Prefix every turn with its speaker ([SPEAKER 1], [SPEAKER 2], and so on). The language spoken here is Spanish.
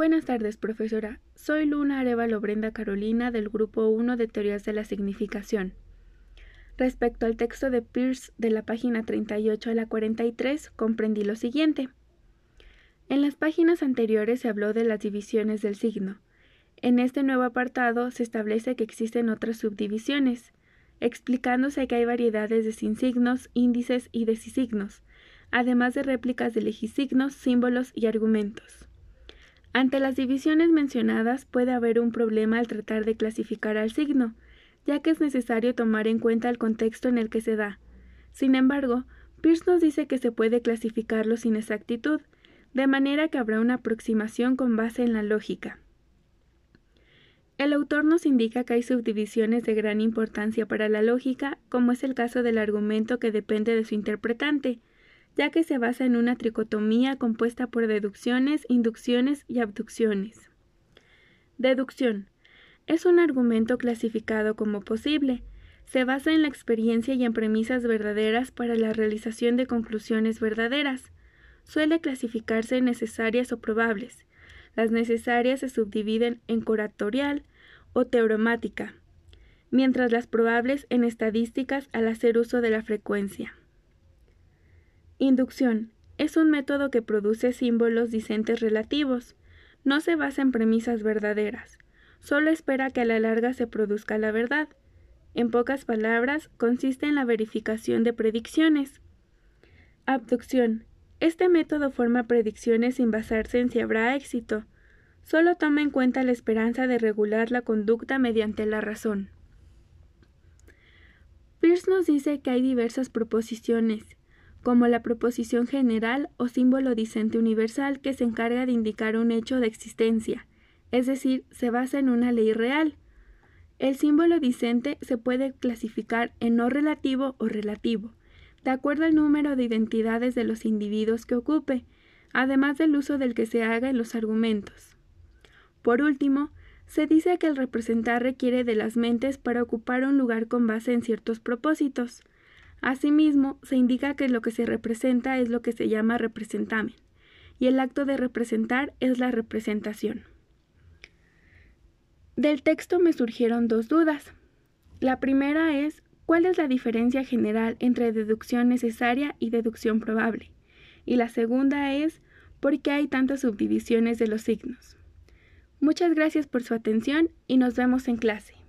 [SPEAKER 1] Buenas tardes, profesora. Soy Luna Arevalo Brenda Carolina del Grupo 1 de Teorías de la Significación. Respecto al texto de Peirce de la página 38 a la 43, comprendí lo siguiente. En las páginas anteriores se habló de las divisiones del signo. En este nuevo apartado se establece que existen otras subdivisiones, explicándose que hay variedades de sin signos, índices y decisignos, además de réplicas de legisignos, símbolos y argumentos. Ante las divisiones mencionadas puede haber un problema al tratar de clasificar al signo, ya que es necesario tomar en cuenta el contexto en el que se da. Sin embargo, Peirce nos dice que se puede clasificarlo sin exactitud, de manera que habrá una aproximación con base en la lógica. El autor nos indica que hay subdivisiones de gran importancia para la lógica, como es el caso del argumento que depende de su interpretante, ya que se basa en una tricotomía compuesta por deducciones, inducciones y abducciones. Deducción. Es un argumento clasificado como posible. Se basa en la experiencia y en premisas verdaderas para la realización de conclusiones verdaderas. Suele clasificarse en necesarias o probables. Las necesarias se subdividen en curatorial o teoremática, mientras las probables en estadísticas al hacer uso de la frecuencia. Inducción. Es un método que produce símbolos dicentes relativos. No se basa en premisas verdaderas. Solo espera que a la larga se produzca la verdad. En pocas palabras, consiste en la verificación de predicciones. Abducción. Este método forma predicciones sin basarse en si habrá éxito. Solo toma en cuenta la esperanza de regular la conducta mediante la razón. Pierce nos dice que hay diversas proposiciones como la proposición general o símbolo dicente universal que se encarga de indicar un hecho de existencia, es decir, se basa en una ley real. El símbolo dicente se puede clasificar en no relativo o relativo, de acuerdo al número de identidades de los individuos que ocupe, además del uso del que se haga en los argumentos. Por último, se dice que el representar requiere de las mentes para ocupar un lugar con base en ciertos propósitos. Asimismo, se indica que lo que se representa es lo que se llama representamen, y el acto de representar es la representación. Del texto me surgieron dos dudas. La primera es cuál es la diferencia general entre deducción necesaria y deducción probable. Y la segunda es por qué hay tantas subdivisiones de los signos. Muchas gracias por su atención y nos vemos en clase.